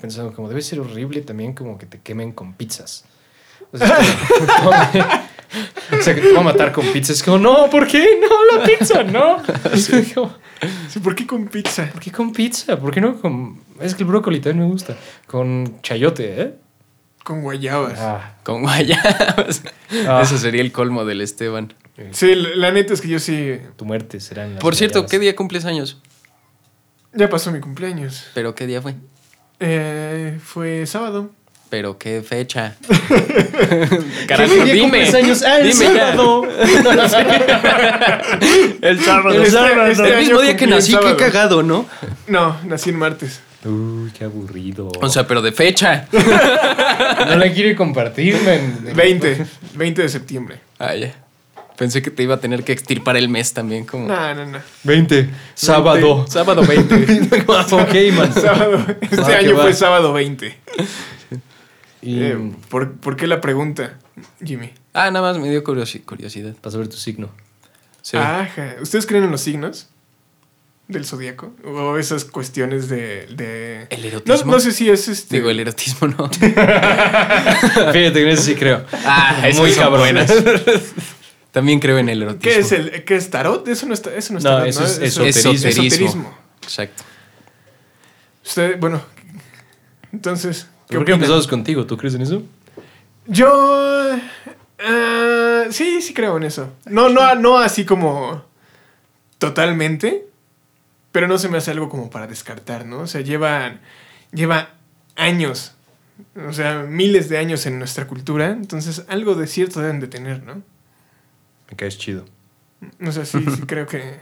pensando como debe ser horrible también como que te quemen con pizzas. O sea, es como, o sea, que te voy a matar con pizzas. Es como, no, ¿por qué? No, la pizza, no. Es como, Sí, ¿Por qué con pizza? ¿Por qué con pizza? ¿Por qué no con...? Es que el brócoli también me gusta. Con chayote, ¿eh? Con guayabas. Ah, Con guayabas. Ah. Eso sería el colmo del Esteban. Sí, la, la neta es que yo sí. tu muerte será en las Por cierto, guayabas. ¿qué día cumples años? Ya pasó mi cumpleaños. ¿Pero qué día fue? Eh, fue sábado. ¿Pero qué fecha? ¿Qué Carajo, día dime. años? Ah, el Dime sábado. El sábado. El sábado. el Este mismo día que nací, qué cagado, ¿no? No, nací en martes. Uy, qué aburrido. O sea, pero de fecha. no la quiere compartir, man. 20. 20 de septiembre. Ah, ya. Pensé que te iba a tener que extirpar el mes también, como. No, no, no. 20. Sábado. Sábado 20. ok, man. Sábado. Este Ah, qué año fue sábado 20. Y Eh, ¿por, por qué la pregunta, Jimmy? ah, nada más me dio curiosi- curiosidad. para saber tu signo. Sí. Ajá. ¿Ustedes creen en los signos del zodiaco? O esas cuestiones de. de... ¿El No, erotismo? no sé si es este. Digo, el erotismo no. Fíjate que en eso sí creo. Ah, Muy buenas. También creo en el erotismo. ¿Qué es el qué es tarot? Eso no, está, eso no es No, tarot, eso es Eso- esoterismo. Esoterismo. Exacto. Usted, bueno, entonces, ¿qué ¿Por qué opinan? empezamos contigo? ¿Tú crees en eso? Yo. ah, sí, sí creo en eso. No, no, no así como. Totalmente. Pero no se me hace algo como para descartar, ¿no? O sea, lleva. Lleva años. O sea, miles de años en nuestra cultura. Entonces, algo de cierto deben de tener, ¿no? Me caes chido. O sea, sí, sí creo que.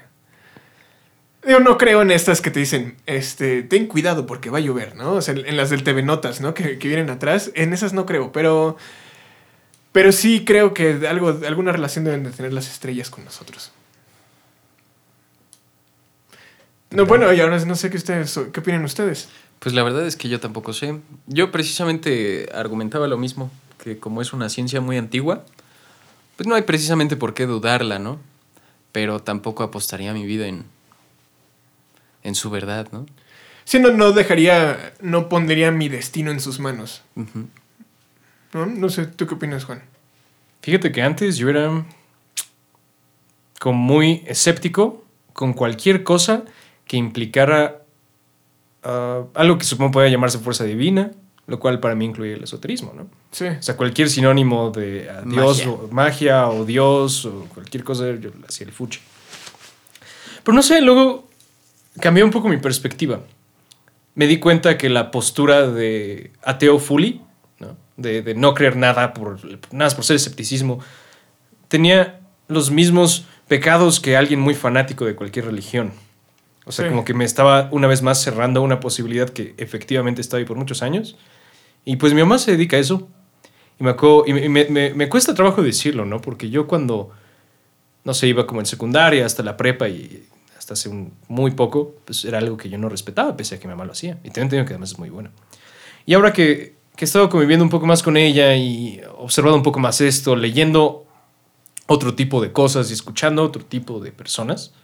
Yo no creo en estas que te dicen, este, ten cuidado porque va a llover, ¿no? O sea, en las del TV Notas, ¿no? Que, que vienen atrás. En esas no creo, pero. Pero sí creo que algo, alguna relación deben de tener las estrellas con nosotros. No, bueno, y ahora no sé qué ustedes, qué opinan ustedes. Pues la verdad es que yo tampoco sé. Yo precisamente argumentaba lo mismo, que como es una ciencia muy antigua, pues no hay precisamente por qué dudarla, ¿no? Pero tampoco apostaría mi vida en, en su verdad, ¿no? Sí, no, no dejaría, no pondría mi destino en sus manos. No sé, ¿tú qué opinas, Juan? Fíjate que antes yo era como muy escéptico con cualquier cosa que implicara ah, algo que supongo pueda llamarse fuerza divina, lo cual para mí incluye el esoterismo, ¿no? Sí. O sea, cualquier sinónimo de ah, Dios Magia. o magia o Dios o cualquier cosa, yo hacía el fuche. Pero no sé, luego cambió un poco mi perspectiva. Me di cuenta que la postura de ateo fully, ¿no? De, de no creer nada por, nada más por ser escepticismo, tenía los mismos pecados que alguien muy fanático de cualquier religión. O sea, Sí. como que me estaba una vez más cerrando una posibilidad que efectivamente estaba ahí por muchos años. Y pues mi mamá se dedica a eso. Y me, acuerdo- y me, me- me- cuesta trabajo decirlo, ¿no? Porque yo cuando, no sé, iba como en secundaria hasta la prepa y hasta hace un- muy poco, pues era algo que yo no respetaba, pese a que mi mamá lo hacía. Y también tengo que además es muy bueno. Y ahora que, que he estado conviviendo un poco más con ella y observado un poco más esto, leyendo otro tipo de cosas y escuchando otro tipo de personas,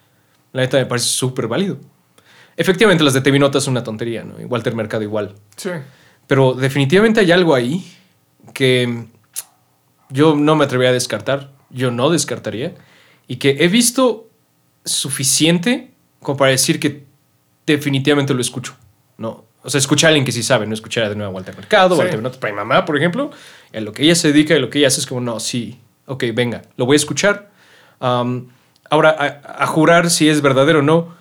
la neta me parece súper válido. Efectivamente, las de TV Notas son una tontería, ¿no? Y Walter Mercado igual. Sí. Pero definitivamente hay algo ahí que yo no me atrevería a descartar, yo no descartaría, y que he visto suficiente como para decir que definitivamente lo escucho. No, o sea, escuchar a alguien que sí sabe, no escuchar de nuevo a Walter Mercado, Sí. Walter Mercado para mi mamá, por ejemplo, a lo que ella se dedica y lo que ella hace es como, no, sí, ok, venga, lo voy a escuchar. Ahora, a, a jurar si es verdadero o no,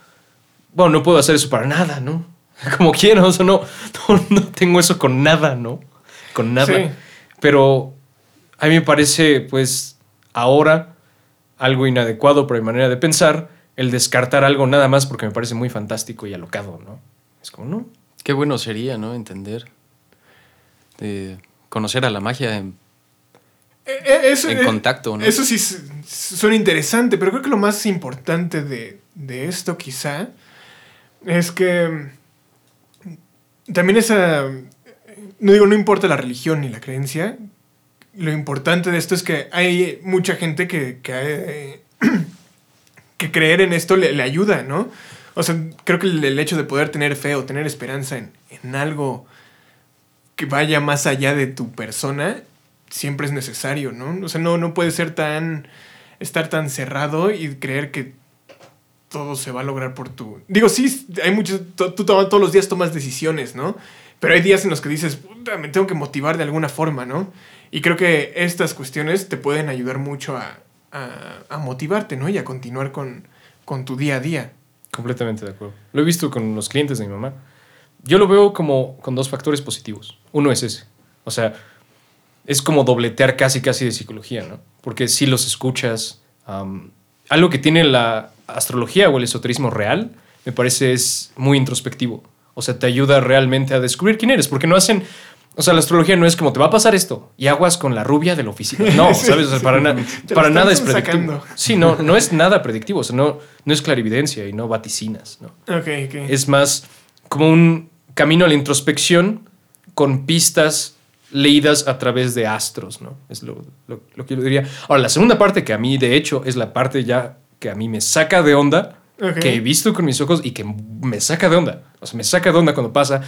bueno, no puedo hacer eso para nada, ¿no? Como quiero, o sea, no, no, no tengo eso con nada, ¿no? Con nada. Sí. Pero a mí me parece, pues, ahora algo inadecuado para mi manera de pensar el descartar algo nada más porque me parece muy fantástico y alocado, ¿no? Es como, no. Qué bueno sería, ¿no? Entender. De conocer a la magia en- Eh, eh, eso, En eh, contacto, ¿no? Eso sí suena interesante, pero creo que lo más importante de, de esto quizá es que también esa... No digo, no importa la religión ni la creencia, lo importante de esto es que hay mucha gente que, que, eh, creer en esto le, le ayuda, ¿no? O sea, creo que el, el hecho de poder tener fe o tener esperanza en, en algo que vaya más allá de tu persona siempre es necesario, ¿no? O sea, no, no puede ser tan, estar tan cerrado y creer que todo se va a lograr por tu... Digo, sí, hay muchos, tú, todos los días tomas decisiones, ¿no? Pero hay días en los que dices, puta, me tengo que motivar de alguna forma, ¿no? Y creo que estas cuestiones te pueden ayudar mucho a, motivarte, ¿no? Y a continuar con, tu día a día. Completamente de acuerdo. Lo he visto con los clientes de mi mamá. Yo lo veo como con dos factores positivos. Uno es ese. O sea, es como dobletear casi casi de psicología, ¿no? Porque si los escuchas, algo que tiene la astrología o el esoterismo real, me parece es muy introspectivo. O sea, te ayuda realmente a descubrir quién eres, porque no hacen... O sea, la astrología no es como te va a pasar esto y aguas con la rubia de la oficina. No, ¿sabes? O sea, sí. para, na- para nada es predictivo. sacando. Sí, no, no es nada predictivo. O sea, no, no es clarividencia y no vaticinas, ¿no? Es más como un camino a la introspección con pistas leídas a través de astros, ¿no? Es lo, lo- lo que yo diría. Ahora, la segunda parte que a mí, de hecho, es la parte ya que a mí me saca de onda, que he visto con mis ojos y que me saca de onda. O sea, me saca de onda cuando pasa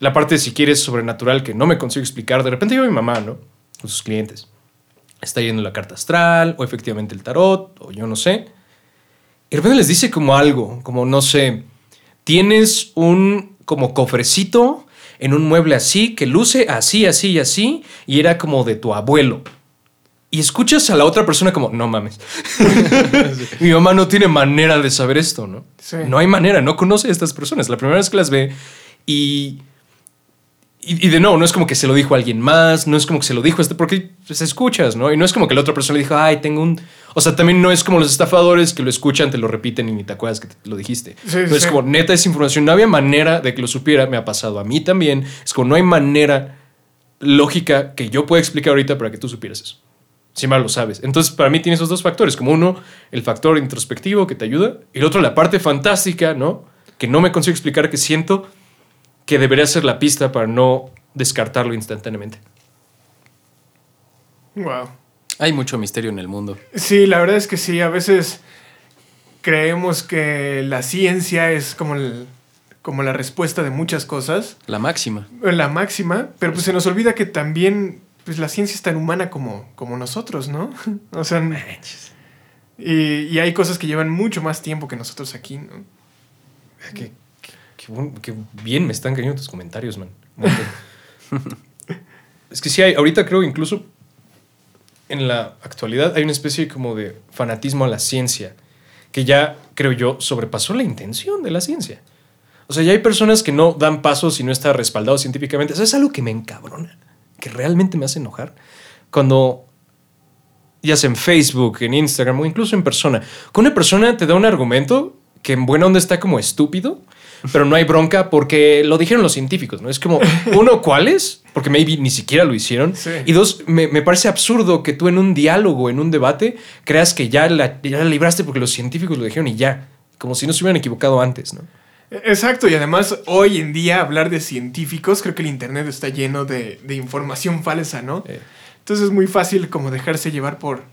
la parte, si quieres, sobrenatural que no me consigo explicar. De repente yo mi mamá, ¿no? Con sus clientes. Está yendo la carta astral, o efectivamente el tarot, o yo no sé. Y de repente les dice como algo, como no sé, tienes un como cofrecito en un mueble así, que luce así, así y así, y era como de tu abuelo. Y escuchas a la otra persona como, no mames. Mi mamá no tiene manera de saber esto, ¿no? Sí. No hay manera, no conoce a estas personas. La primera vez que las ve y... Y, y de nuevo, no es como que se lo dijo a alguien más, no es como que se lo dijo a este, porque pues, escuchas, ¿no? Y no es como que la otra persona le dijo, ay, tengo un... O sea, también no es como los estafadores que lo escuchan, te lo repiten y ni te acuerdas que te lo dijiste. Sí, No es como, neta, esa información, no había manera de que lo supiera, me ha pasado a mí también. Es como, no hay manera lógica que yo pueda explicar ahorita para que tú supieras eso. Si mal lo sabes. Entonces, para mí tiene esos dos factores. Como uno, el factor introspectivo que te ayuda. Y el otro, la parte fantástica, ¿no? Que no me consigo explicar, que siento que debería ser la pista para no descartarlo instantáneamente. Wow. Hay mucho misterio en el mundo. Sí, la verdad es que sí, a veces creemos que la ciencia es como, el- como la respuesta de muchas cosas, La máxima. la máxima, pero pues se nos olvida que también pues, la ciencia es tan humana como, como nosotros, ¿no? O sea, y, y hay cosas que llevan mucho más tiempo que nosotros aquí, ¿no? Qué, qué- bien me están cayendo tus comentarios, man. Es que sí hay, ahorita creo incluso en la actualidad hay una especie como de fanatismo a la ciencia que ya, creo yo, sobrepasó la intención de la ciencia. O sea, ya hay personas que no dan pasos si no está respaldado científicamente. Eso es algo que me encabrona, que realmente me hace enojar. Cuando, ya sea en Facebook, en Instagram o incluso en persona, que una persona te da un argumento que en buena onda está como estúpido, pero no hay bronca porque lo dijeron los científicos, ¿no? Es como, uno, ¿cuáles? Porque maybe ni siquiera lo hicieron. Sí. Y dos, me, me parece absurdo que tú en un diálogo, en un debate, creas que ya la, ya la libraste porque los científicos lo dijeron y ya. Como si no se hubieran equivocado antes, ¿no? Exacto, y además hoy en día hablar de científicos, creo que el Internet está lleno de, de información falsa, ¿no? Eh, Entonces es muy fácil como dejarse llevar por,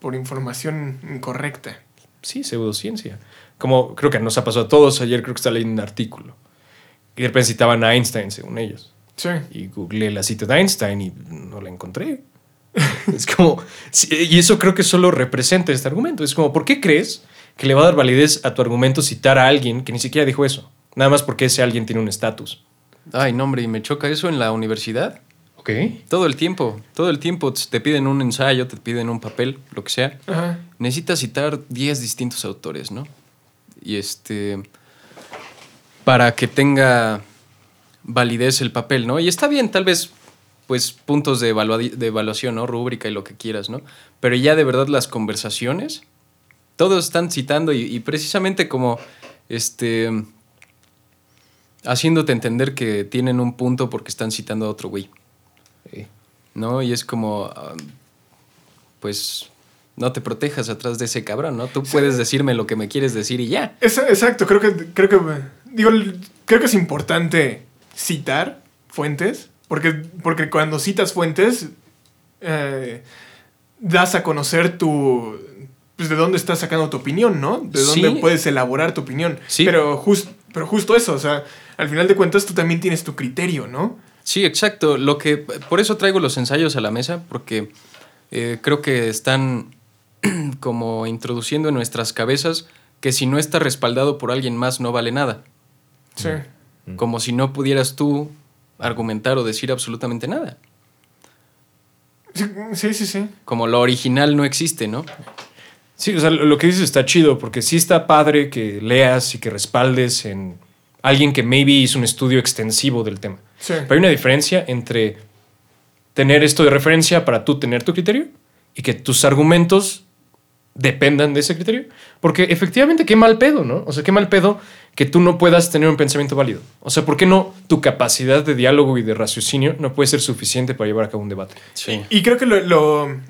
por información incorrecta. sí, pseudociencia. Como creo que nos ha pasado a todos. Ayer creo que estaba leyendo un artículo. Y de repente citaban a Einstein, según ellos. Sí. Y googleé la cita de Einstein y no la encontré. es como. Y eso creo que solo representa este argumento. Es como, ¿por qué crees que le va a dar validez a tu argumento citar a alguien que ni siquiera dijo eso? Nada más porque ese alguien tiene un estatus. Ay, no, hombre, y me choca eso en la universidad. Ok. Todo el tiempo, todo el tiempo te piden un ensayo, te piden un papel, lo que sea. Ajá. Necesitas citar 10 distintos autores, ¿no? Y este. Para que tenga validez el papel, ¿no? Y está bien, tal vez, pues, puntos de, de evaluación, ¿no? Rúbrica y lo que quieras, ¿no? Pero ya de verdad las conversaciones, todos están citando y, y precisamente como, este. Haciéndote entender que tienen un punto porque están citando a otro güey. ¿no? Y es como, ah, pues, no te protejas atrás de ese cabrón, ¿no? Tú puedes decirme lo que me quieres decir y ya. Es- exacto, creo que, creo que, digo, creo que es importante citar fuentes, porque, porque cuando citas fuentes, eh, das a conocer tu, pues de dónde estás sacando tu opinión, ¿no? De dónde Sí. puedes elaborar tu opinión. Sí. Pero, jus- pero justo eso, o sea, al final de cuentas tú también tienes tu criterio, ¿no? Sí, exacto. Lo que, por eso traigo los ensayos a la mesa, porque eh, creo que están como introduciendo en nuestras cabezas que si no está respaldado por alguien más no vale nada. Sí. Como si no pudieras tú argumentar o decir absolutamente nada. Sí, sí, sí. sí. Como lo original no existe, ¿no? Sí, o sea, lo que dices está chido, porque sí está padre que leas y que respaldes en alguien que maybe hizo un estudio extensivo del tema. Sí. Pero hay una diferencia entre tener esto de referencia para tú tener tu criterio y que tus argumentos dependan de ese criterio. Porque efectivamente, qué mal pedo, ¿no? O sea, qué mal pedo que tú no puedas tener un pensamiento válido. O sea, ¿por qué no tu capacidad de diálogo y de raciocinio no puede ser suficiente para llevar a cabo un debate? Sí. Y creo que lo. lo,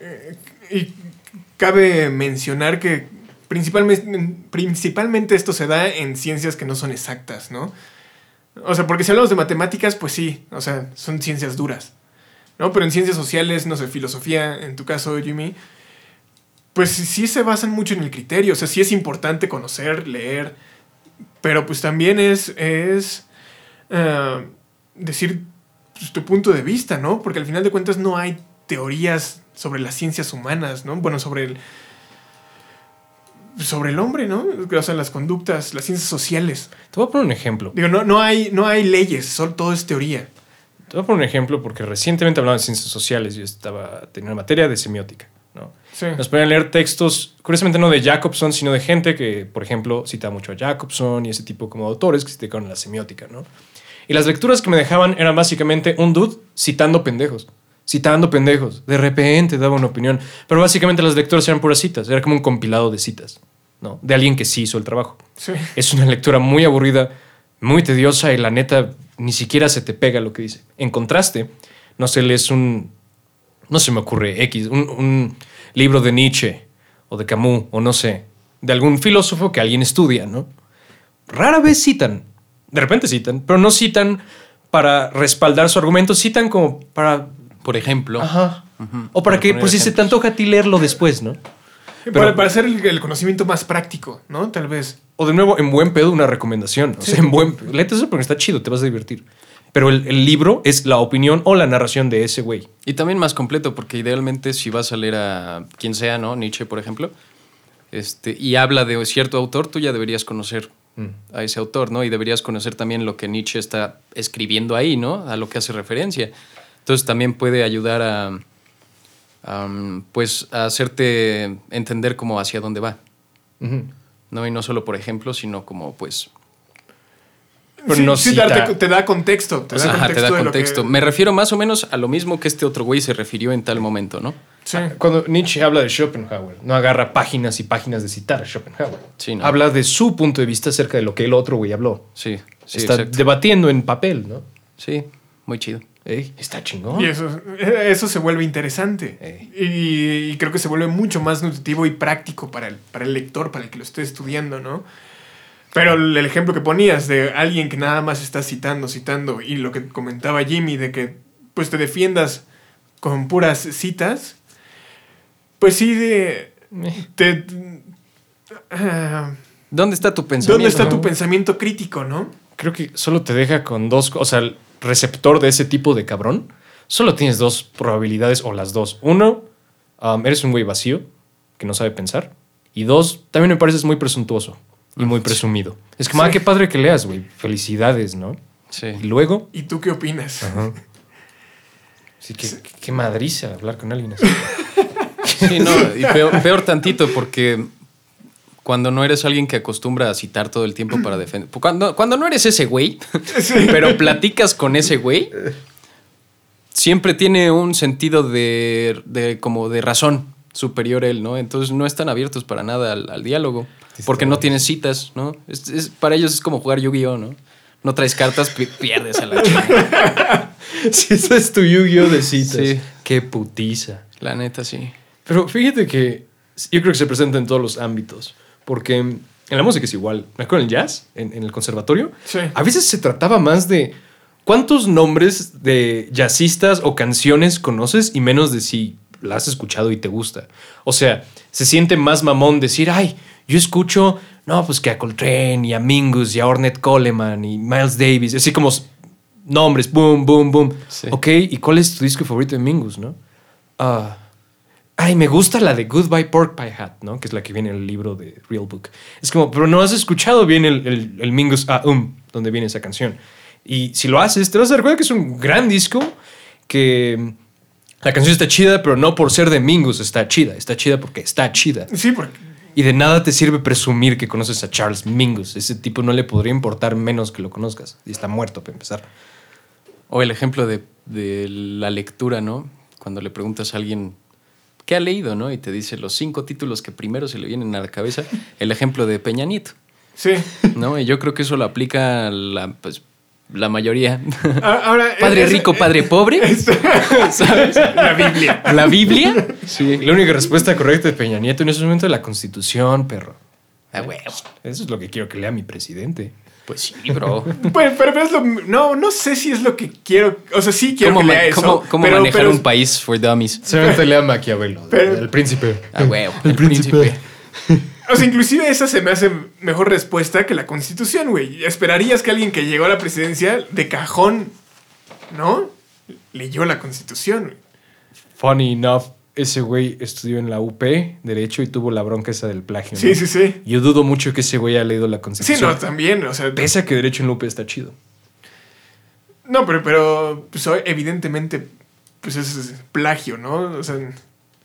eh, y cabe mencionar que principalmente, esto se da en ciencias que no son exactas, ¿no? O sea, porque si hablamos de matemáticas, pues sí, o sea, son ciencias duras, ¿no? Pero en ciencias sociales, no sé, filosofía, en tu caso, Jimmy, pues sí se basan mucho en el criterio, o sea, sí es importante conocer, leer, pero pues también es, es eh, decir pues, tu punto de vista, ¿no? Porque al final de cuentas no hay teorías sobre las ciencias humanas, ¿no? Bueno, sobre el sobre el hombre, ¿no? O sea, las conductas, las ciencias sociales. Te voy a poner un ejemplo. Digo, no, no, hay, no hay leyes, solo todo es teoría. Te voy a poner un ejemplo porque recientemente hablaba de ciencias sociales. Yo estaba teniendo una materia de semiótica, ¿no? Sí. Nos ponían a leer textos, curiosamente no de Jacobson, sino de gente que, por ejemplo, cita mucho a Jacobson y ese tipo como de autores que se dedicaron a la semiótica, ¿no? Y las lecturas que me dejaban eran básicamente un dude citando pendejos. Citando pendejos. De repente daba una opinión. Pero básicamente las lecturas eran puras citas. Era como un compilado de citas, ¿no? De alguien que sí hizo el trabajo. Sí. Es una lectura muy aburrida, muy tediosa y la neta ni siquiera se te pega lo que dice. En contraste, no sé, lees un, no se me ocurre, X, un, un libro de Nietzsche o de Camus o no sé, de algún filósofo que alguien estudia, ¿no? Rara vez citan, de repente citan, pero no citan para respaldar su argumento, citan como para... Por ejemplo. Ajá. O para que, por si se te antoja a ti leerlo después, ¿no? para, para hacer el, el conocimiento más práctico, ¿no? Tal vez. O de nuevo, en buen pedo, una recomendación. O sea, en buen Léete eso porque está chido, te vas a divertir. Pero el, el libro es la opinión o la narración de ese güey. Y también más completo, porque idealmente si vas a leer a quien sea, ¿no? Nietzsche, por ejemplo, este, y habla de cierto autor, tú ya deberías conocer a ese autor, ¿no? Y deberías conocer también lo que Nietzsche está escribiendo ahí, ¿no? A lo que hace referencia. Entonces también puede ayudar a, a, pues, a hacerte entender como hacia dónde va. ¿no? Y no solo por ejemplo, sino como, pues, Pero sí, no sí, darte- te da contexto. Te da Ajá, te da contexto. que- Me refiero más o menos a lo mismo que este otro güey se refirió en tal momento, ¿no? Sí. Cuando Nietzsche habla de Schopenhauer, no agarra páginas y páginas de citar a Schopenhauer. Sí, ¿no? Habla de su punto de vista acerca de lo que el otro güey habló. Sí, sí, Está exacto. debatiendo en papel, ¿no? Sí, muy chido. Ey, está chingón. Y eso, eso se vuelve interesante. Y, y creo que se vuelve mucho más nutritivo y práctico para el, para el lector, para el que lo esté estudiando, ¿no? Pero el, ejemplo que ponías de alguien que nada más está citando, citando, y lo que comentaba Jimmy de que pues te defiendas con puras citas, pues sí, de, Eh, te, ¿Dónde está tu pensamiento? ¿dónde está tu pensamiento crítico, no? Creo que solo te deja con dos cosas. O sea, receptor de ese tipo de cabrón, solo tienes dos probabilidades o las dos. Uno, um, eres un güey vacío que no sabe pensar. Y dos, también me pareces muy presuntuoso y muy presumido. Es como, ah, Sí. qué padre que leas, güey. Felicidades, ¿no? Sí. Y luego, ¿Y tú qué opinas? Ajá. Sí, qué, qué madriza hablar con alguien así. Sí, no, y peor, peor tantito porque cuando no eres alguien que acostumbra a citar todo el tiempo para defender... Cuando, cuando no eres ese güey, pero platicas con ese güey, siempre tiene un sentido de, de como de razón superior a él, ¿no? Entonces no están abiertos para nada al, al diálogo, porque no tienes citas, ¿no? Es, es- para ellos es como jugar Yu-Gi-Oh, ¿no? No traes cartas, pi- pierdes a la chingada. si eso es tu Yu-Gi-Oh de citas. Sí. Qué putiza. La neta, sí. Pero fíjate que yo creo que se presenta en todos los ámbitos. Porque en la música es igual. Me acuerdo en el jazz, en, en el conservatorio. Sí. A veces se trataba más de cuántos nombres de jazzistas o canciones conoces y menos de si la has escuchado y te gusta. O sea, se siente más mamón decir, ay, yo escucho, no, pues que a Coltrane y a Mingus y a Ornette Coleman y Miles Davis. Así como nombres, boom, boom, boom. Sí. Ok, ¿y cuál es tu disco favorito de Mingus, no? Ah, ay, me gusta la de Goodbye Pork Pie Hat, ¿no? Que es la que viene en el libro de Real Book. Es como, pero no has escuchado bien el, el, el Mingus Ah Um, donde viene esa canción. Y si lo haces, te vas a dar cuenta que es un gran disco, que mm, la canción está chida, pero no por ser de Mingus está chida, está chida porque está chida. Sí, porque Y de nada te sirve presumir que conoces a Charles Mingus. Ese tipo no le podría importar menos que lo conozcas. Y está muerto para empezar. O el ejemplo de, de la lectura, ¿no? Cuando le preguntas a alguien qué ha leído, ¿no? Y te dice los cinco títulos que primero se le vienen a la cabeza. El ejemplo de Peña Nieto, sí. ¿no? Y yo creo que eso lo aplica la, pues, la mayoría. Ahora, Padre es- rico, padre pobre. ¿Sabes? La Biblia. La Biblia. Sí, la única respuesta correcta de Peña Nieto en ese momento es la constitución, perro. Ah, huevo. Eso es lo que quiero que lea mi presidente. Pues sí, bro. Pues, pero, pero es lo, no, no sé si es lo que quiero. O sea, sí quiero ¿Cómo, que lea eso. cómo- cómo pero- manejar pero- un país for dummies? Solamente lea Maquiavelo, Pero- el príncipe. Ah, huevo. El príncipe. O sea, inclusive esa se me hace mejor respuesta que la constitución, güey. Esperarías que alguien que llegó a la presidencia de cajón, ¿no? Leyó la constitución. güey. Funny enough, ese güey estudió en la UP, Derecho, y tuvo la bronca esa del plagio. Sí, ¿no? sí, sí. Yo dudo mucho que ese güey haya leído la Sí, constitución. no, también. O sea, Pese a que Derecho en la UP está chido. no, pero, pero pues, evidentemente, pues es plagio, ¿no? O sea,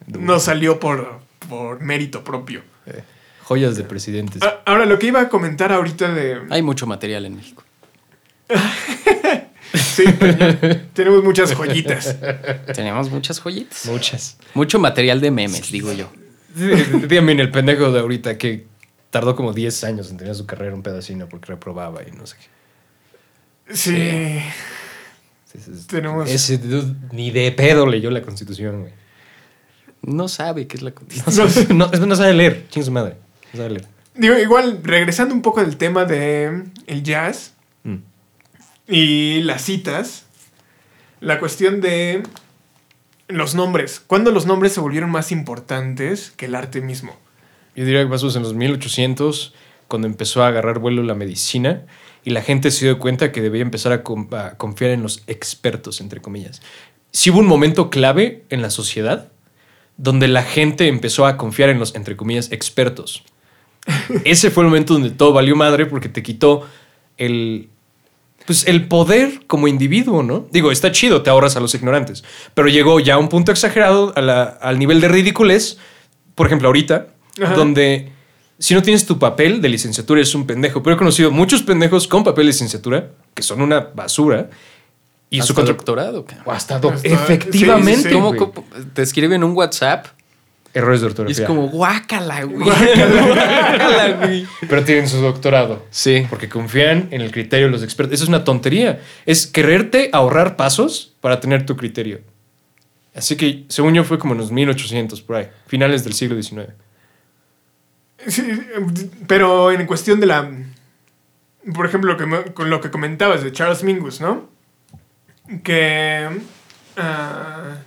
no salió por, por mérito propio. Eh, joyas de presidentes. A- Ahora, lo que iba a comentar ahorita de... Hay mucho material en México. Sí, tenemos muchas joyitas. Tenemos muchas joyitas. Muchas. Mucho material de memes, digo yo. Dígame, el pendejo de ahorita que tardó como 10 años en tener su carrera un pedacito porque reprobaba y no sé qué. Sí. Sí, sí, sí. Tenemos- Ese dude ni de pedo leyó la constitución, güey. No sabe qué es la constitución. no, es- no sabe leer, ching su madre. No sabe leer. Digo, igual, regresando un poco del tema de el jazz Mm. Y las citas, la cuestión de los nombres. ¿Cuándo los nombres se volvieron más importantes que el arte mismo? Yo diría que pasó en los 1800, cuando empezó a agarrar vuelo la medicina y la gente se dio cuenta que debía empezar a, a confiar en los expertos, entre comillas. Sí hubo un momento clave en la sociedad donde la gente empezó a confiar en los, entre comillas, expertos. Ese fue el momento donde todo valió madre porque te quitó el, pues, el poder como individuo, ¿no? Digo, está chido, te ahorras a los ignorantes, pero llegó ya a un punto exagerado a la- al nivel de ridiculez, por ejemplo, ahorita, Ajá. donde si no tienes tu papel de licenciatura eres un pendejo, pero he conocido muchos pendejos con papel de licenciatura que son una basura y Hasta su doctorado. O hasta doc- Hasta- Efectivamente. sí, sí, sí. ¿Cómo, güey. cómo- te escriben un WhatsApp Errores de y ortografía. es como guácala, güey. Guácala, güey. Pero tienen su doctorado. Sí. Porque confían en el criterio de los expertos. Eso es una tontería. Es quererte ahorrar pasos para tener tu criterio. Así que, según yo, fue como en los 1800, por ahí. Finales del siglo XIX. Sí, pero en cuestión de la... Por ejemplo, lo que, con lo que comentabas de Charles Mingus, ¿no? Que... ah,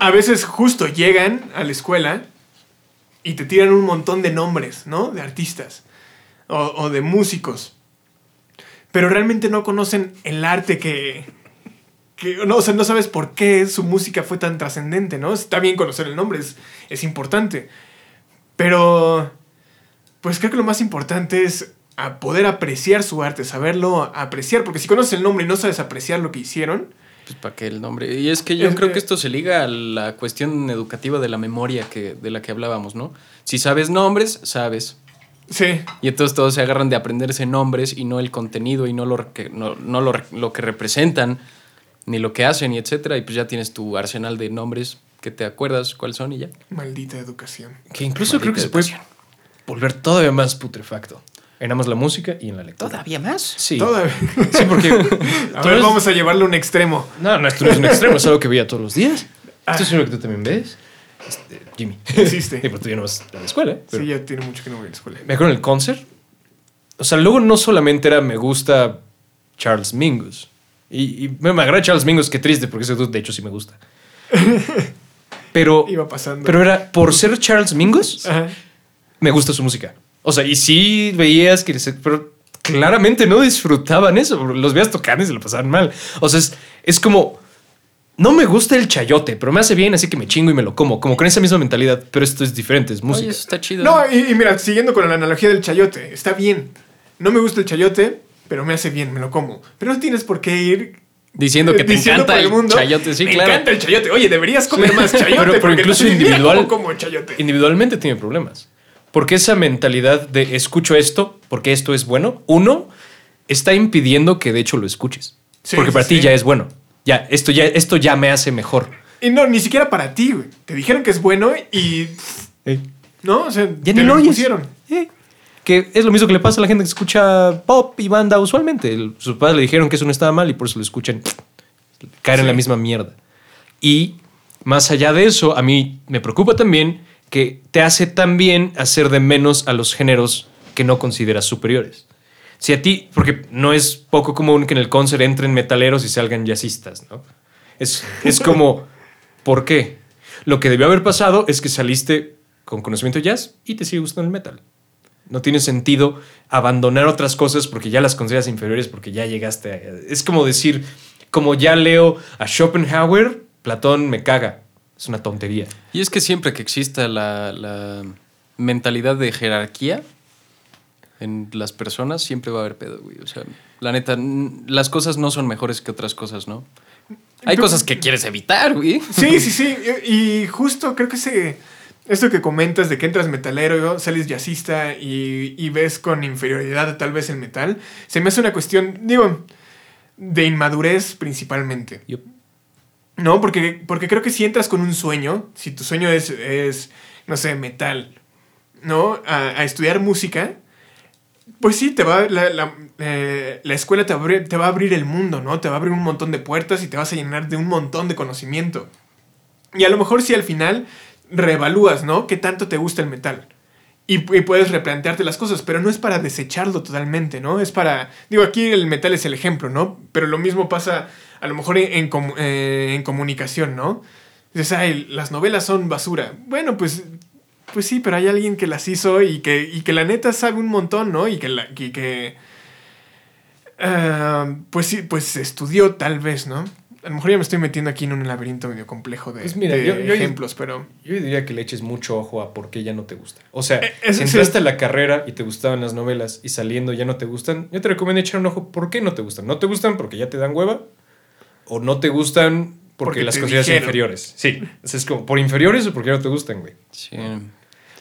a veces justo llegan a la escuela y te tiran un montón de nombres, ¿no? De artistas o, de músicos. Pero realmente no conocen el arte que... que no, o sea, no sabes por qué su música fue tan trascendente, ¿no? Está bien conocer el nombre, es, es importante. Pero, pues creo que lo más importante es a poder apreciar su arte, saberlo apreciar, porque si conoces el nombre y no sabes apreciar lo que hicieron, Pues para qué el nombre. Y es que yo Es creo que- que esto se liga a la cuestión educativa de la memoria que, de la que hablábamos, ¿no? Si sabes nombres, sabes. sí, Y entonces todos se agarran de aprenderse nombres y no el contenido y no lo que, no, no lo, lo que representan, ni lo que hacen, y etcétera. Y pues ya tienes tu arsenal de nombres que te acuerdas cuáles son y ya. maldita educación. Que incluso creo que se puede volver todavía más putrefacto. En ambas la música y en la lectura. ¿Todavía más? Sí. Todavía. Sí, porque... A ver, eres- vamos a llevarlo a un extremo. No, no, esto no es un extremo, es algo que veía todos los días. Ah. Esto es algo que tú también ves. Este, Jimmy. Existe. Sí, pero tú ya no vas a la escuela. ¿eh? Pero Sí, ya tiene mucho que no voy a la escuela. Me acuerdo en el concert. O sea, luego no solamente era me gusta Charles Mingus. Y, y me, me agrada Charles Mingus, qué triste, porque ese de hecho sí me gusta. Pero, Iba pasando. pero era por ser Charles Mingus, Ajá. me gusta su música. O sea, y sí veías que... se- Pero claramente no disfrutaban eso. Los veías tocar y se lo pasaban mal. O sea, es, es como. No me gusta el chayote, pero me hace bien, así que me chingo y me lo como. Como con esa misma mentalidad. Pero esto es diferente, es música. Oye, eso está chido. No, y, y mira, siguiendo con la analogía del chayote, está bien. No me gusta el chayote, pero me hace bien, me lo como. Pero no tienes por qué ir Diciendo que te diciendo encanta el, mundo, chayote, sí, me claro. encanta el chayote. Oye, deberías comer más chayote. Pero- pero incluso individual- como chayote. individualmente tiene problemas. Porque esa mentalidad de escucho esto porque esto es bueno, uno, está impidiendo que de hecho lo escuches. Sí, porque sí, para ti sí. ya es bueno. Ya esto, ya, esto ya me hace mejor. Y no, ni siquiera para ti, güey. Te dijeron que es bueno y. ¿No? O sea, Ya te ni lo. Eh, Que es lo mismo que le pasa a la gente que escucha pop y banda usualmente. El- sus padres le dijeron que eso no estaba mal y por eso lo escuchan. Caer en la misma mierda. Y más allá de eso, a mí me preocupa también que te hace también hacer de menos a los géneros que no consideras superiores. Si a ti, porque no es poco común que en el concert entren metaleros y salgan jazzistas, ¿no? Es, es como, ¿por qué? Lo que debió haber pasado es que saliste con conocimiento de jazz y te sigue gustando el metal. No tiene sentido abandonar otras cosas porque ya las consideras inferiores porque ya llegaste a... Es como decir, como ya leo a Schopenhauer, Platón me caga. Es una tontería. Y es que siempre que exista la, la mentalidad de jerarquía en las personas, siempre va a haber pedo, güey. O sea, la neta, las cosas no son mejores que otras cosas, ¿no? Hay cosas que quieres evitar, güey. Sí, sí, sí. Y, y justo creo que ese. Esto que comentas de que entras metalero, sales jazzista y, y ves con inferioridad tal vez el metal, se me hace una cuestión, digo, de inmadurez principalmente. Yup. No, porque, porque creo que si entras con un sueño, si tu sueño es, es no sé, metal, ¿no? A, a estudiar música, pues sí, te va, la, la, eh, la escuela te va, a abrir, te va a abrir el mundo, ¿no? Te va a abrir un montón de puertas y te vas a llenar de un montón de conocimiento. Y a lo mejor si al final reevalúas, ¿no? ¿Qué tanto te gusta el metal? Y, y puedes replantearte las cosas, pero no es para desecharlo totalmente, ¿no? Es para... Digo, aquí el metal es el ejemplo, ¿no? Pero lo mismo pasa a lo mejor en, en comu- eh, en comunicación, ¿no? Dices, ay, las novelas son basura. Bueno, pues, pues sí, pero hay alguien que las hizo y que, y que la neta sabe un montón, ¿no? Y que... La, y que ah, pues sí, pues estudió tal vez, ¿no? A lo mejor ya me estoy metiendo aquí en un laberinto medio complejo de, Pues mira, de yo- yo- ejemplos, pero... Yo diría que le eches mucho ojo a por qué ya no te gusta. O sea, Eh, eso si sí. entraste a la carrera y te gustaban las novelas y saliendo ya no te gustan, yo te recomiendo echar un ojo por qué no te gustan. ¿No te gustan porque ya te dan hueva? ¿O no te gustan porque, Porque las consideras dijeron. inferiores? Sí. Es como, ¿por inferiores o porque no te gustan, güey? Sí.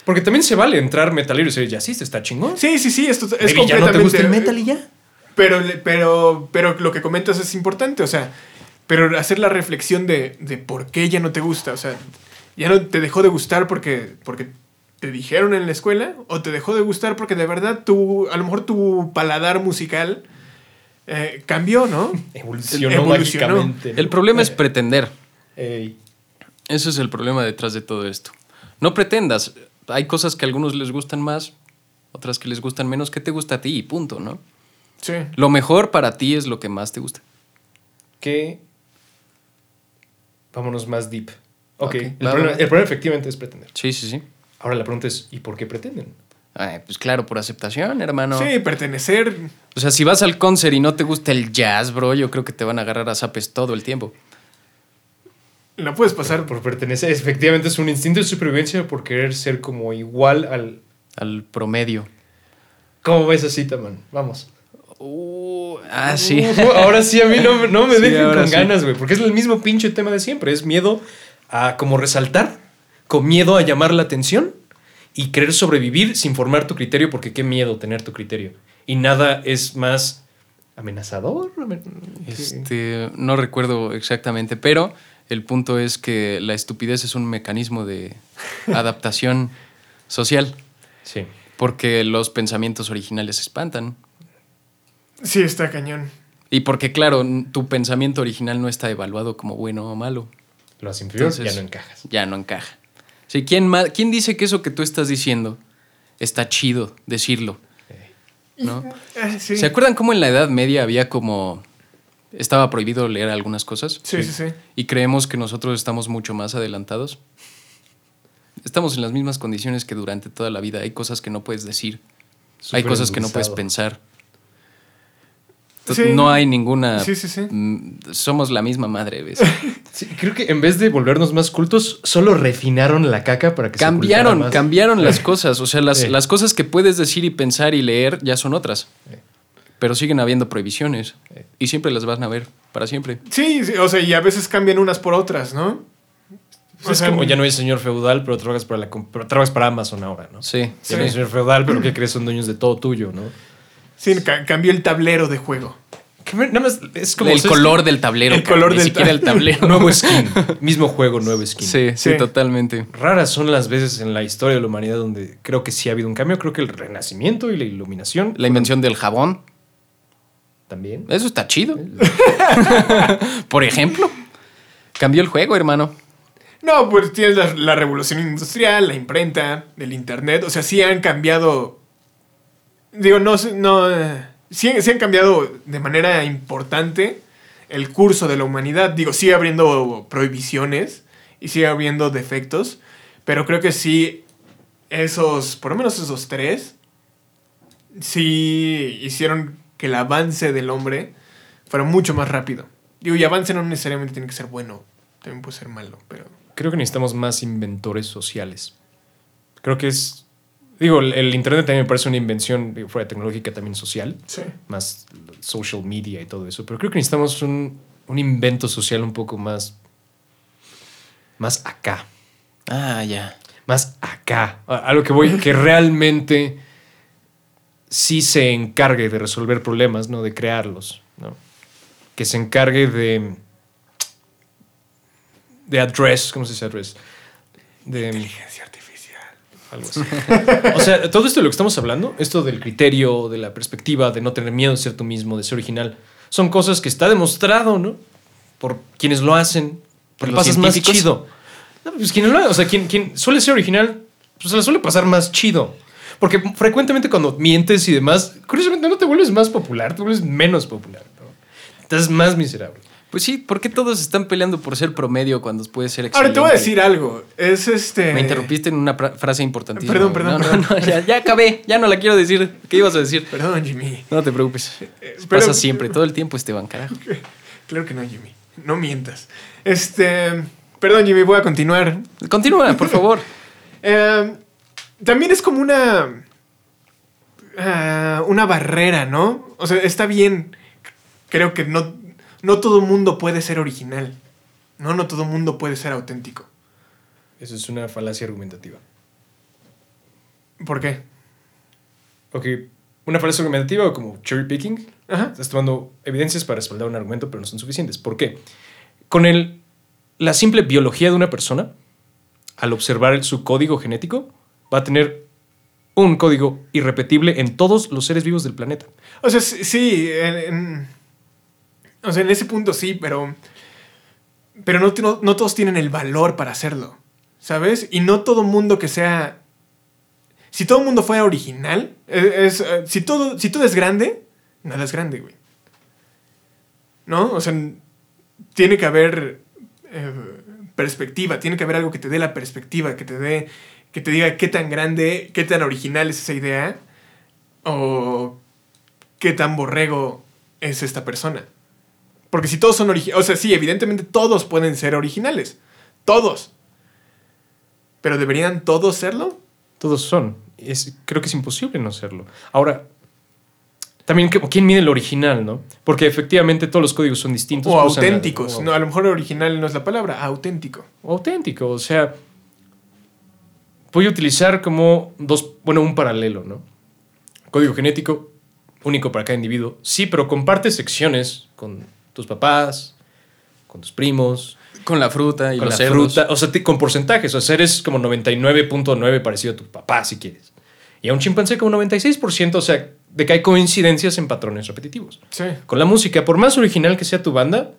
Porque también se vale entrar metalero y ser jazzista, está chingón. Sí, sí, sí, esto es Baby, ya completamente... no te gusta el metal y ya. Pero, pero, pero lo que comentas es importante, o sea, pero hacer la reflexión de, de por qué ya no te gusta, o sea, ya no te dejó de gustar porque, porque te dijeron en la escuela, o te dejó de gustar porque de verdad tu, a lo mejor tu paladar musical eh, cambió, ¿no? Evolucionó, Evolucionó. mágicamente. El problema es pretender. Ey. Ese es el problema detrás de todo esto. No pretendas. Hay cosas que a algunos les gustan más, otras que les gustan menos. ¿Qué te gusta a ti? Y punto, ¿no? Sí. Lo mejor para ti es lo que más te gusta. que vámonos más deep. Ok, Ok, el, problema, el problema efectivamente es pretender. Sí, sí, sí. Ahora la pregunta es, ¿y por qué pretenden? Ay, pues claro, por aceptación, hermano. Sí, pertenecer. O sea, si vas al concert y no te gusta el jazz, bro, yo creo que te van a agarrar a zapes todo el tiempo. No puedes pasar por... Pertenecer, efectivamente es un instinto de supervivencia por querer ser como igual al... Al promedio. ¿Cómo ves esa cita, man? Vamos. Uh, ah, sí. Uh, ahora sí, a mí no, no me Sí, dejen con sí. ganas, güey, porque es el mismo pinche tema de siempre. Es miedo a como resaltar, con miedo a llamar la atención y querer sobrevivir sin formar tu criterio, porque qué miedo tener tu criterio. Y nada es más amenazador. Amen- Este, no recuerdo exactamente, pero el punto es que la estupidez es un mecanismo de adaptación social, Sí. porque los pensamientos originales espantan. Sí, está cañón. Y porque, claro, tu pensamiento original no está evaluado como bueno o malo. Lo haces inferior, Entonces, ya no encajas. Ya no encaja. Sí, ¿quién, ¿Quién dice que eso que tú estás diciendo está chido decirlo? ¿No? Ah, sí. ¿Se acuerdan cómo en la Edad Media había como... Estaba prohibido leer algunas cosas? Sí, sí, sí. Y creemos que nosotros estamos mucho más adelantados. Estamos en las mismas condiciones que durante toda la vida. Hay cosas que no puedes decir. Hay cosas que no puedes pensar. Sí. No hay ninguna... Sí, sí, sí. Somos la misma madre, ¿ves? Sí, creo que en vez de volvernos más cultos, solo refinaron la caca para que se cambiaron, ocultara más. cambiaron las cosas. O sea, las, Sí. las cosas que puedes decir y pensar y leer ya son otras. Pero siguen habiendo prohibiciones. Y siempre las van a ver, para siempre. Sí, sí, o sea, y a veces cambian unas por otras, ¿no? Pues es como ya no es señor feudal, pero trabajas para, la, com- pero trabajas para Amazon ahora, ¿no? Sí. Ya no es señor feudal, pero ¿qué crees? Son dueños de todo tuyo, ¿no? Sí, ca- cambió el tablero de juego. Nada más es como... el ¿sabes color del tablero. El cabrón, color ni del siquiera el tablero. Nuevo skin. Mismo juego, nuevo skin. Sí, sí, Sí. totalmente. Raras son las veces en la historia de la humanidad donde creo que sí ha habido un cambio. Creo que el renacimiento y la iluminación La invención del jabón. también. Eso está chido. Por ejemplo. Cambió el juego, hermano. No, pues tienes la, la revolución industrial, la imprenta, el internet. O sea, sí han cambiado. Digo, no. sé- no eh, sí, sí han cambiado de manera importante el curso de la humanidad. Digo, sigue habiendo prohibiciones y sigue habiendo defectos. Pero creo que sí, esos. Por lo menos esos tres. Sí hicieron que el avance del hombre fuera mucho más rápido. Digo, y avance no necesariamente tiene que ser bueno. También puede ser malo, pero. Creo que necesitamos más inventores sociales. Creo que es. Digo, el, el Internet también me parece una invención, digo, fuera tecnológica, también social. Sí. Más social media y todo eso. Pero creo que necesitamos un, un invento social un poco más. Más acá. Ah, ya. Más acá. A, a lo que voy, que realmente sí se encargue de resolver problemas, no de crearlos. ¿no? Que se encargue de. de address. ¿Cómo se dice address? De. Inteligencia artificial. Algo así. o sea, todo esto de lo que estamos hablando, esto del criterio, de la perspectiva, de no tener miedo de ser tú mismo, de ser original, son cosas que está demostrado, ¿no? Por quienes lo hacen, ¿Por pasas más chido. No, pues quien lo o sea, quien, quien suele ser original, pues se la suele pasar más chido. Porque frecuentemente cuando mientes y demás, curiosamente no te vuelves más popular, te vuelves menos popular. ¿no? Estás más miserable. Pues sí, ¿por qué todos están peleando por ser promedio cuando puede ser excelente? Ahora te voy a decir algo. Es este. Me interrumpiste en una frase importantísima. Perdón, perdón, No, no, perdón. no, ya, ya acabé. Ya no la quiero decir. ¿Qué ibas a decir? Perdón, Jimmy. No te preocupes. pero- Pasa siempre, todo el tiempo, Esteban, carajo. Claro que no, Jimmy. No mientas. Este. Perdón, Jimmy, voy a continuar. Continúa, por favor. Eh, también es como una. ah, una barrera, ¿no? O sea, está bien. Creo que no, no todo mundo puede ser original. No, no todo mundo puede ser auténtico. Eso es una falacia argumentativa. ¿Por qué? Ok, una falacia argumentativa o como cherry picking. Ajá. Estás tomando evidencias para respaldar un argumento, pero no son suficientes. ¿Por qué? Con el, la simple biología de una persona, al observar su código genético, va a tener un código irrepetible en todos los seres vivos del planeta. O sea, sí, sí, en, en- o sea, en ese punto sí, pero, pero no, no, todos tienen el valor para hacerlo, ¿sabes? Y no todo mundo que sea... Si todo mundo fuera original, es, eh, si, todo, si es grande, nada es grande, güey. ¿No? O sea, tiene que haber eh, perspectiva, tiene que haber algo que te dé la perspectiva, que te dé, que te diga qué tan grande, qué tan original es esa idea, o qué tan borrego es esta persona. Porque si todos son originales, o sea, sí, evidentemente todos pueden ser originales, todos. Pero deberían todos serlo. Todos son. Es, creo que es imposible no serlo. Ahora, también, ¿qué- ¿quién mide el original, no? Porque efectivamente todos los códigos son distintos. O la- auténticos. o- No, a lo mejor original no es la palabra, auténtico. o auténtico. O sea, voy a utilizar como dos, bueno, un paralelo, ¿no? Código genético, único para cada individuo. Sí, pero comparte secciones con tus papás, con tus primos, Con la fruta y con los la cerdos. fruta. O sea, con porcentajes. O sea, eres como 99.9 parecido a tu papá, si quieres. Y a un chimpancé como 96%, o sea, de que hay coincidencias en patrones repetitivos. Sí. Con la música, por más original que sea tu banda,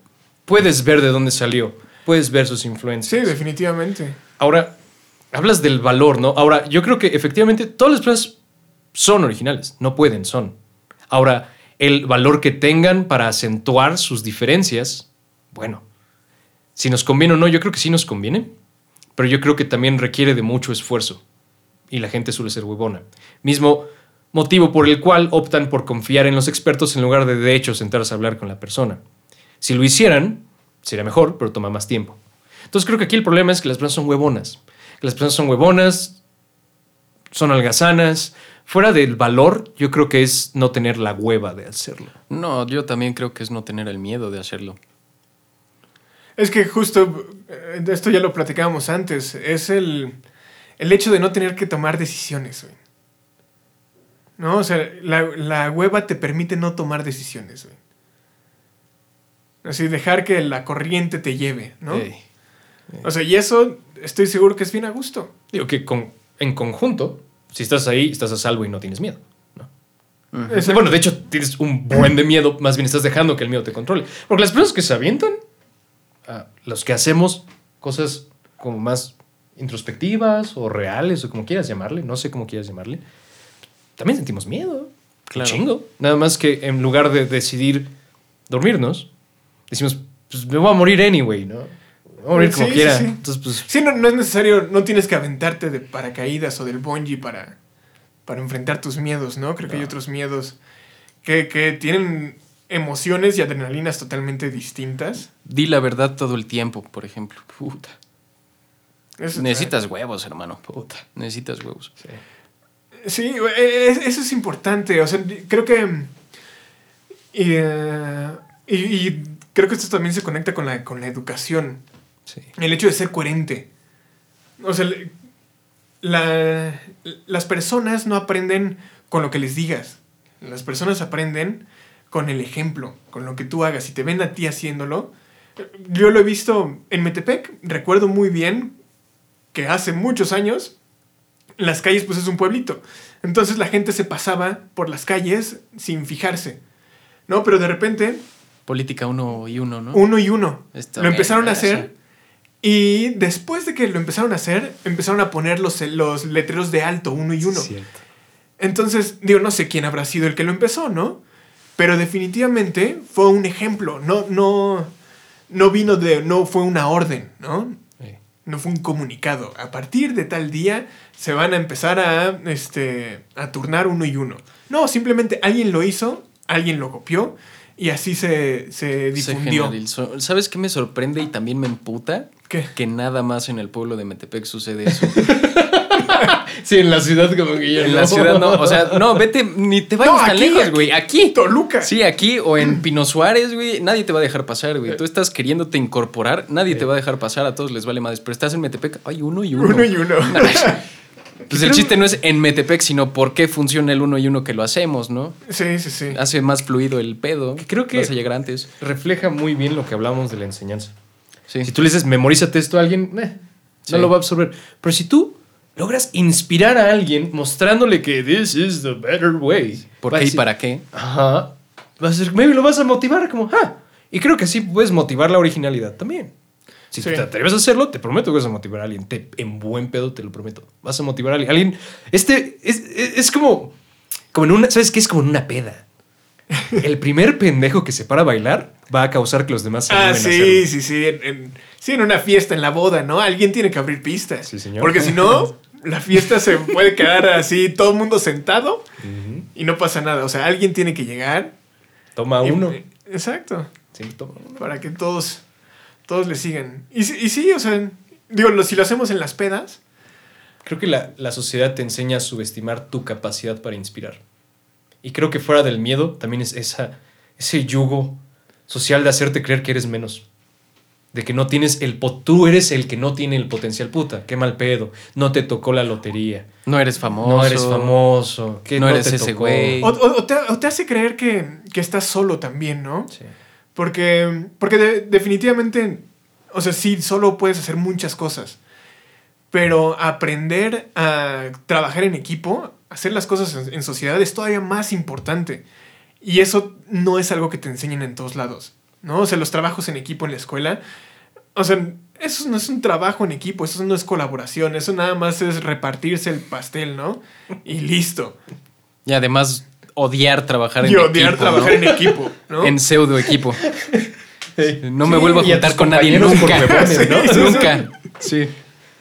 puedes ver de dónde salió, puedes ver sus Sí, influencias. definitivamente. Ahora, hablas del valor, ¿no? Ahora, yo creo que efectivamente todas las personas son originales, no pueden, son. Ahora, el valor que tengan para acentuar sus diferencias, bueno, si nos conviene o no, yo creo que sí nos conviene, pero yo creo que también requiere de mucho esfuerzo y la gente suele ser huevona. Mismo, motivo por el cual optan por confiar en los expertos en lugar de de hecho sentarse a hablar con la persona. Si lo hicieran, sería mejor, pero toma más tiempo. Entonces creo que aquí el problema es que las personas son huevonas. Las personas son huevonas, son algazanas. Fuera del valor, yo creo que es no tener la hueva de hacerlo. No, yo también creo que es no tener el miedo de hacerlo. Es que justo, eh, esto ya lo platicábamos antes, es el, el hecho de no tener que tomar decisiones. güey. ¿No? O sea, la, la hueva te permite no tomar decisiones. güey. Así, dejar que la corriente te lleve, ¿no? Ey. O sea, y eso estoy seguro que es bien a gusto. Digo que con- en conjunto, si estás ahí, estás a salvo y no tienes miedo. ¿no? Bueno, de hecho, tienes un buen de miedo, más bien estás dejando que el miedo te controle. Porque las personas que se avientan, ah, los que hacemos cosas como más introspectivas o reales o como quieras llamarle, no sé cómo quieras llamarle, también sentimos miedo. Claro. Chingo. Nada más que en lugar de decidir dormirnos, decimos, pues me voy a morir anyway, ¿no? A morir como sí, quiera. sí. Entonces, pues, Sí, no, no es necesario, no tienes que aventarte de paracaídas o del bungee para, para enfrentar tus miedos, ¿no? Creo que hay otros miedos que, que tienen emociones y adrenalinas totalmente distintas. Di la verdad todo el tiempo, por ejemplo. Puta. Eso- Necesitas huevos, hermano. Puta. Necesitas huevos. sí. Sí, güey, es- eso es importante. O sea, creo que. Y, eh, y- y creo que esto también se conecta con la, con la educación. Sí. El hecho de ser coherente. O sea, la- las personas no aprenden con lo que les digas. Las personas aprenden con el ejemplo, con lo que tú hagas. Si te ven a ti haciéndolo. Yo lo he visto en Metepec. Recuerdo muy bien que hace muchos años las calles pues es un pueblito. Entonces la gente se pasaba por las calles sin fijarse. ¿No? Pero de repente, Política uno y uno, ¿no? uno y uno, Está lo empezaron a hacer. Y después de que lo empezaron a hacer, empezaron a poner los, los letreros de alto, uno y uno. Cierto. Entonces, digo, no sé quién habrá sido el que lo empezó, ¿no? Pero definitivamente fue un ejemplo. No, no, no vino de, no fue una orden, ¿no? Sí. No fue un comunicado. A partir de tal día se van a empezar a, este, a turnar uno y uno. No, simplemente alguien lo hizo, alguien lo copió y así se, se difundió. ¿Sabes qué me sorprende y también me emputa? ¿Qué? Que nada más en el pueblo de Metepec sucede eso. Sí, en la ciudad como que ya en la ciudad no. O sea, no, vete, ni te vayas No, tan aquí, lejos, aquí. güey. Aquí. Toluca. Sí, aquí o en Pino Suárez, güey. Nadie te va a dejar pasar, güey. Tú estás queriéndote incorporar, nadie te va a dejar pasar. A todos les vale madres. Pero estás en Metepec, hay uno y uno. Uno y uno. Pues el chiste no es en Metepec, sino por qué funciona el uno y uno que lo hacemos, ¿no? Sí, sí, sí. Hace más fluido el pedo. creo que- Vas a llegar antes. refleja muy bien lo que hablamos de la enseñanza. Sí. Si tú le dices, memorízate esto a alguien, eh, no lo va a absorber. Pero si tú logras inspirar a alguien mostrándole que this is the better way. ¿Por qué y decir, para qué? Ajá. Va a ser, maybe lo vas a motivar como, ah. Y creo que así puedes motivar la originalidad también. Si Sí. te atreves a hacerlo, te prometo que vas a motivar a alguien. Te- en buen pedo, te lo prometo. Vas a motivar a alguien. Alguien- este es, es- es como, como en una, ¿sabes qué? Es como en una peda. El primer pendejo que se para a bailar va a causar que los demás se Ah, sí, hacerlo. sí, sí. En, en- sí, en una fiesta, en la boda, ¿no? Alguien tiene que abrir pistas. Sí, señor. Porque si no, la fiesta se puede quedar así, todo el mundo sentado y no pasa nada. O sea, alguien tiene que llegar. Toma y- uno. Exacto. Sí, toma uno. Para que todos, todos le sigan. Y, sí- y sí, o sea, digo, si lo hacemos en las pedas, Creo que la, la sociedad te enseña a subestimar tu capacidad para inspirar. Y creo que fuera del miedo también es esa, ese yugo social de hacerte creer que eres menos. De que no tienes el... Tú eres el que no tiene el potencial. Puta, qué mal pedo. No te tocó la lotería. No eres famoso. No eres famoso. que No eres te ese tocó. güey. o, o- o te, o te hace creer que, que estás solo también, ¿no? Sí. Porque, porque de- definitivamente, o sea, sí, solo puedes hacer muchas cosas. Pero aprender a trabajar en equipo, hacer las cosas en, en sociedad es todavía más importante. Y eso no es algo que te enseñen en todos lados, ¿no? O sea, los trabajos en equipo en la escuela, o sea, eso no es un trabajo en equipo, eso no es colaboración, eso nada más es repartirse el pastel, ¿no? Y listo. Y además odiar trabajar en Y odiar equipo, trabajar ¿no? en equipo, ¿no? En pseudo equipo. No me Sí, vuelvo a juntar con nadie nunca. ¿no? Sí, sí, sí. nunca. Sí.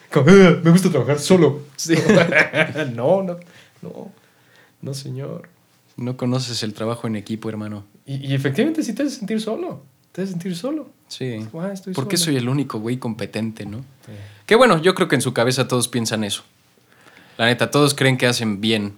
Como, "Ah, me gusta trabajar solo. no, no, no. No, señor. No conoces el trabajo en equipo, hermano. Y, y efectivamente sí te haces sentir solo. Te haces sentir solo. Sí. Ah, estoy ¿Por qué solo. soy el único güey competente, no? Sí. Que bueno, yo creo que en su cabeza todos piensan eso. La neta, todos creen que hacen bien.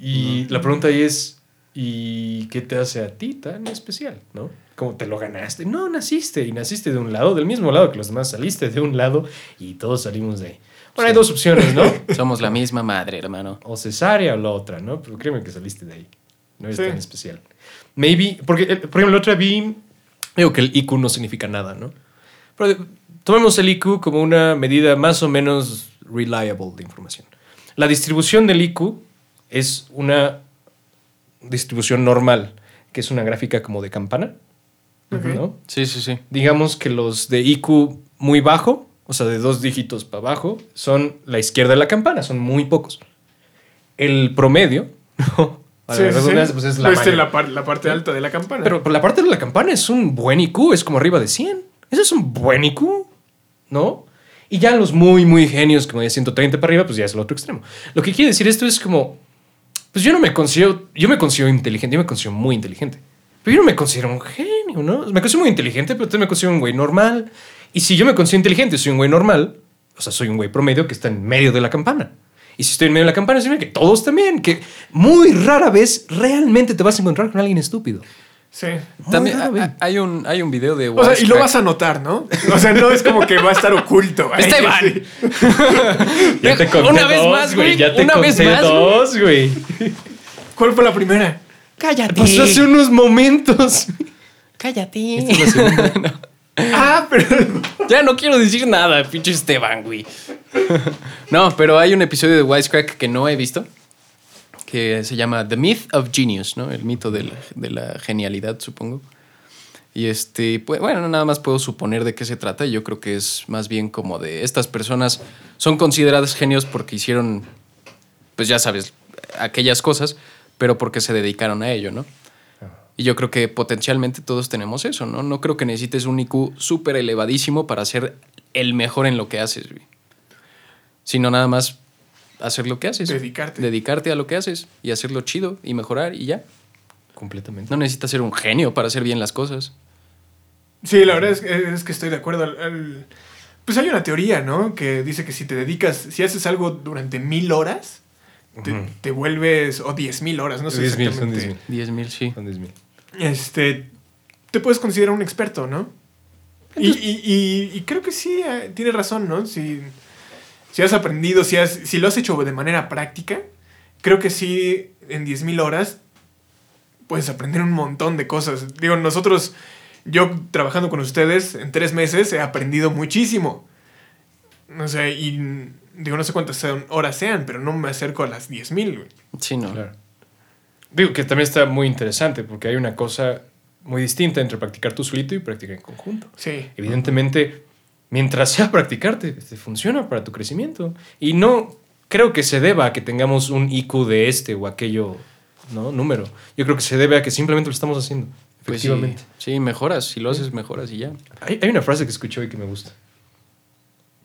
Y la pregunta ahí es, ¿y qué te hace a ti tan especial? ¿No? ¿Cómo te lo ganaste? No, naciste y naciste de un lado, del mismo lado que los demás, saliste de un lado y todos salimos de ahí. Bueno, hay dos opciones, ¿no? Somos la misma madre, hermano. o cesárea o la otra, ¿no? Pero créeme que saliste de ahí. No es Sí. tan especial. Maybe, porque, eh, por ejemplo, la otra vi, digo que el IQ no significa nada, ¿no? Pero tomemos el IQ como una medida más o menos reliable de información. La distribución del IQ es una distribución normal, que es una gráfica como de campana. ¿no? Sí, sí, sí. digamos que los de IQ muy bajo, o sea, de dos dígitos para abajo, son la izquierda de la campana, son muy pocos. El promedio, ¿no? Sí, la sí, sí. pues es la, Pues, mayor- la, par- la parte alta de la campana. Pero por la parte de la campana es un buen IQ, es como arriba de 100. Ese es un buen IQ, ¿no? Y ya los muy, muy genios, como de 130 para arriba, pues ya es el otro extremo. Lo que quiere decir esto es como, pues yo no me considero, yo me considero inteligente, yo me considero muy inteligente. Pero yo no me considero un genio, ¿no? Me considero muy inteligente, pero también me considero un güey normal. Y si yo me considero inteligente, soy un güey normal, o sea, soy un güey promedio que está en medio de la campana. Y si estoy en medio de la campana, significa que todos también, que muy rara vez realmente te vas a encontrar con alguien estúpido. sí. Muy También a- hay un, hay un video de O sea, y lo vas a notar, ¿no? O sea, no es como que va a estar oculto. Esteban. sí. Ya te conté Una vez dos, más, güey. Ya te Una vez más, dos, güey. ¿Cuál fue la primera? Cállate. Pasó hace unos momentos. Cállate. Esta es la segunda. No. Ah, pero. Ya no quiero decir nada, pinche Esteban, güey. no, pero hay un episodio de Wisecrack que no he visto. Que se llama The Myth of Genius, ¿no? El mito de la, de la genialidad, supongo. Y este, pues, bueno, nada más puedo suponer de qué se trata. Yo creo que es más bien como de estas personas son consideradas genios porque hicieron, pues ya sabes, aquellas cosas, pero porque se dedicaron a ello, ¿no? Y yo creo que potencialmente todos tenemos eso, ¿no? No creo que necesites un IQ súper elevadísimo para ser el mejor en lo que haces, güey. Sino nada más hacer lo que haces. Dedicarte. Dedicarte a lo que haces y hacerlo chido y mejorar y ya. Completamente. No necesitas ser un genio para hacer bien las cosas. Sí, la verdad es, que- es que estoy de acuerdo. Al- al- Pues hay una teoría, ¿no? Que dice que si te dedicas, si haces algo durante mil horas, te, vuelves, o diez mil horas, no sé 10,000, son exactamente. 10,000. 10 mil, sí. Son 10,000. Este, te puedes considerar un experto, ¿no? Y, y- y- y creo que sí, eh, tiene razón, ¿no? Si, si has aprendido, si, has, si lo has hecho de manera práctica, creo que sí, en 10.000 horas puedes aprender un montón de cosas. Digo, nosotros, yo trabajando con ustedes en tres meses he aprendido muchísimo. No sé, y digo, no sé cuántas horas sean, pero no me acerco a las 10.000, güey. Sí, no. Claro. Digo que también está muy interesante porque hay una cosa muy distinta entre practicar tú solito y practicar en conjunto. Sí. Evidentemente, mientras sea practicarte, te funciona para tu crecimiento. Y no creo que se deba a que tengamos un IQ de este o aquello ¿no? número. Yo creo que se debe a que simplemente lo estamos haciendo. Pues sí, Efectivamente. sí, mejoras. Si lo haces, mejoras y ya. Hay, hay una frase que escuché hoy que me gusta.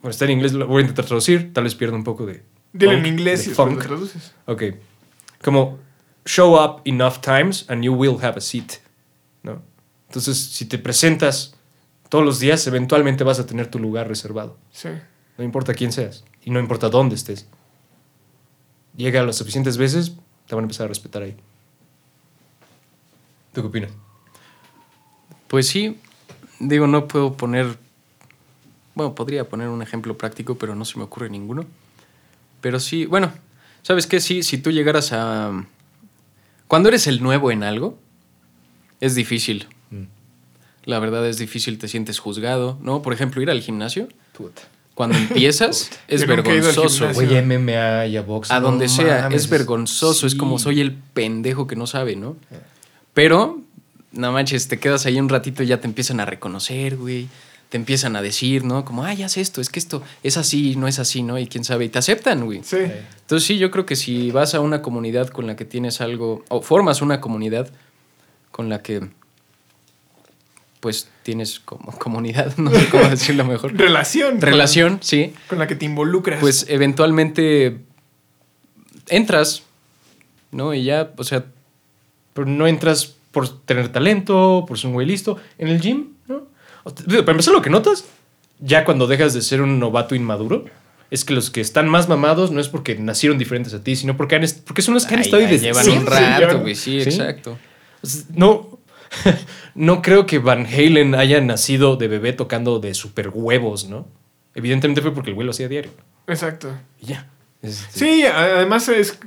Bueno, está en inglés, lo voy a intentar traducir. Tal vez pierda un poco de. Dile en inglés de lo funk. traduces. Ok. Como show up enough times and you will have a seat. ¿no? Entonces, si te presentas todos los días, eventualmente vas a tener tu lugar reservado. Sí. No importa quién seas y no importa dónde estés. Llega las suficientes veces, te van a empezar a respetar ahí. ¿Tú qué opinas? Pues sí, digo, no puedo poner. Bueno, podría poner un ejemplo práctico, pero no se me ocurre ninguno. Pero sí, bueno, ¿sabes qué? Sí, si tú llegaras a. Cuando eres el nuevo en algo, es difícil. Mm. La verdad es difícil, te sientes juzgado, ¿no? Por ejemplo, ir al gimnasio, Puta. cuando empiezas, es Yo vergonzoso. a MMA y a box. A no donde sea, mames. es vergonzoso, es como soy el pendejo que no sabe, ¿no? Pero, no manches, te quedas ahí un ratito y ya te empiezan a reconocer, güey. Te empiezan a decir, ¿no? Como, ya sé esto, es que esto es así, no es así, ¿no? Y quién sabe, y te aceptan, güey. Sí. Entonces sí, yo creo que si vas a una comunidad con la que tienes algo, o formas una comunidad con la que, pues, tienes como comunidad, no sé cómo decirlo mejor. Relación. con- Relación, sí. Con, la que te involucras. Pues eventualmente entras ¿no? Y ya, o sea, Pero no entras por tener talento, por ser un güey listo. En el gym, ¿no? O te- digo, Para empezar, lo que notas, ya cuando dejas de ser un novato inmaduro, es que los que están más mamados no es porque nacieron diferentes a ti, sino porque, han porque son los que han ay, estado ahí llevan un rato, güey, sí, Sí. exacto. No, no creo que Van Halen haya nacido de bebé tocando de super huevos, ¿no? Evidentemente fue porque el güey lo hacía diario. Exacto. Y ya. Este, Sí, además es.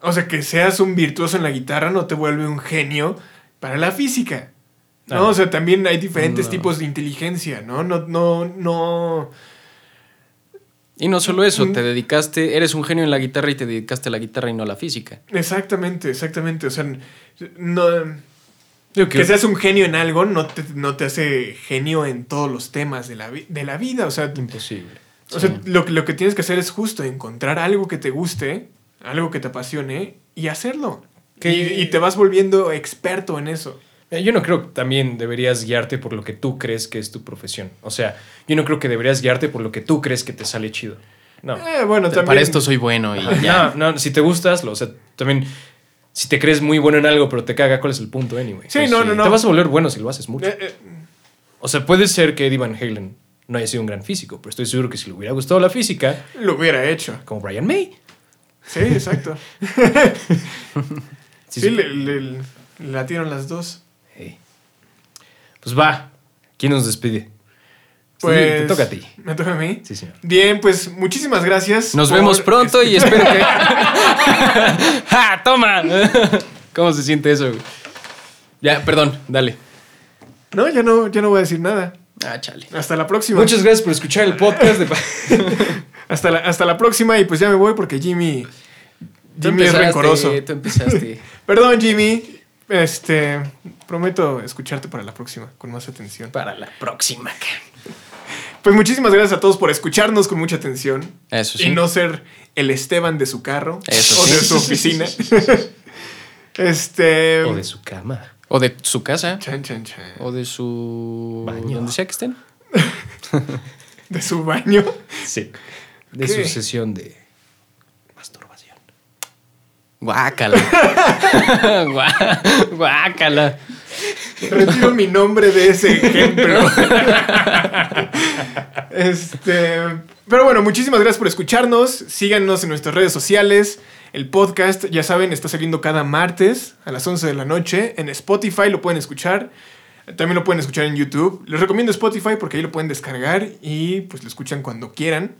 O sea, que seas un virtuoso en la guitarra no te vuelve un genio para la física. ¿No? Ah. O sea, también hay diferentes No. tipos de inteligencia, ¿no? No, no, no. Y no solo eso, Mm. te dedicaste, eres un genio en la guitarra y te dedicaste a la guitarra y no a la física. Exactamente, exactamente. O sea, no. digo Que seas un genio en algo no te, no te hace genio en todos los temas de la, de la vida. O sea, imposible. o sea lo, que- lo que tienes que hacer es justo encontrar algo que te guste, algo que te apasione y hacerlo. Y te vas volviendo experto en eso. Eh, Yo no creo que también deberías guiarte por lo que tú crees que es tu profesión. O sea, yo no creo que deberías guiarte por lo que tú crees que te sale chido. No. Eh, bueno, también. Para esto soy bueno y ya. No, no, si te gustas, lo, o sea, también, si te crees muy bueno en algo, pero te caga, ¿cuál es el punto, anyway? Sí, Pues no, no, no. Te vas a volver bueno si lo haces mucho. Eh, eh, O sea, puede ser que Eddie Van Halen no haya sido un gran físico, pero estoy seguro que si le hubiera gustado la física, lo hubiera hecho. como Brian May. Sí, exacto. Sí, sí, sí. Le, le- le latieron las dos. Pues va. ¿Quién nos despide? Pues. Sí, te toca a ti. ¿Me toca a mí? Sí, señor. Bien, pues muchísimas gracias. Nos por vemos pronto y espero que. ¡Ja! ¡Toma! ¿Cómo se siente eso? Ya, perdón, dale. No, ya no, ya no voy a decir nada. Ah, chale. Hasta la próxima. Muchas gracias por escuchar el podcast de... Hasta la, hasta la próxima y pues ya me voy porque Jimmy. Jimmy es rencoroso. Tú empezaste. Perdón, Jimmy. Este. Prometo escucharte para la próxima con más atención. Para la próxima. Pues muchísimas gracias a todos por escucharnos con mucha atención. Eso sí. Y no ser el Esteban de su carro. Eso o sí. de su oficina. este. o de su cama. O de su casa. Chan, chan, chan. O de su. Baño. Donde sea que estén. De su baño. Sí. De ¿Qué? su sesión de. Guácala. Guá- Guácala. Retiro mi nombre de ese ejemplo. este. Pero bueno, muchísimas gracias por escucharnos. Síganos en nuestras redes sociales. El podcast, ya saben, está saliendo cada martes a las 11 de la noche. En Spotify lo pueden escuchar. También lo pueden escuchar en YouTube. Les recomiendo Spotify porque ahí lo pueden descargar y pues lo escuchan cuando quieran.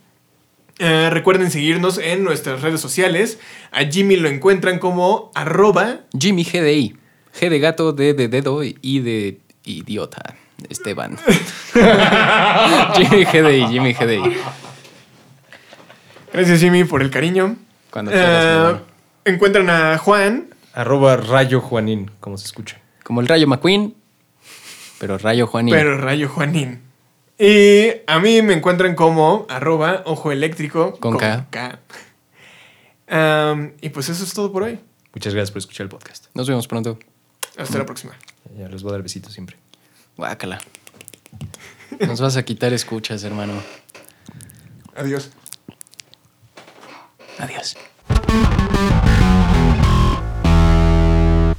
Eh, recuerden seguirnos en nuestras redes sociales. A Jimmy lo encuentran como arroba Jimmy GDI. G de gato, D de dedo y de idiota. Esteban. Jimmy GDI, Jimmy GDI. Gracias Jimmy por el cariño. Cuando quieras, Eh, encuentran a Juan. Arroba Rayo Juanín, como se escucha. Como el Rayo McQueen, pero Rayo Juanín. Pero Rayo Juanín. Y a mí me encuentran como arroba ojo eléctrico. Con K. Am, y pues eso es todo por hoy. Muchas gracias por escuchar el podcast. Nos vemos pronto. Hasta la próxima. Ya les voy a dar besitos siempre. Guácala. Nos vas a quitar escuchas, hermano. Adiós. Adiós.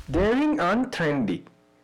Daring on Trendy.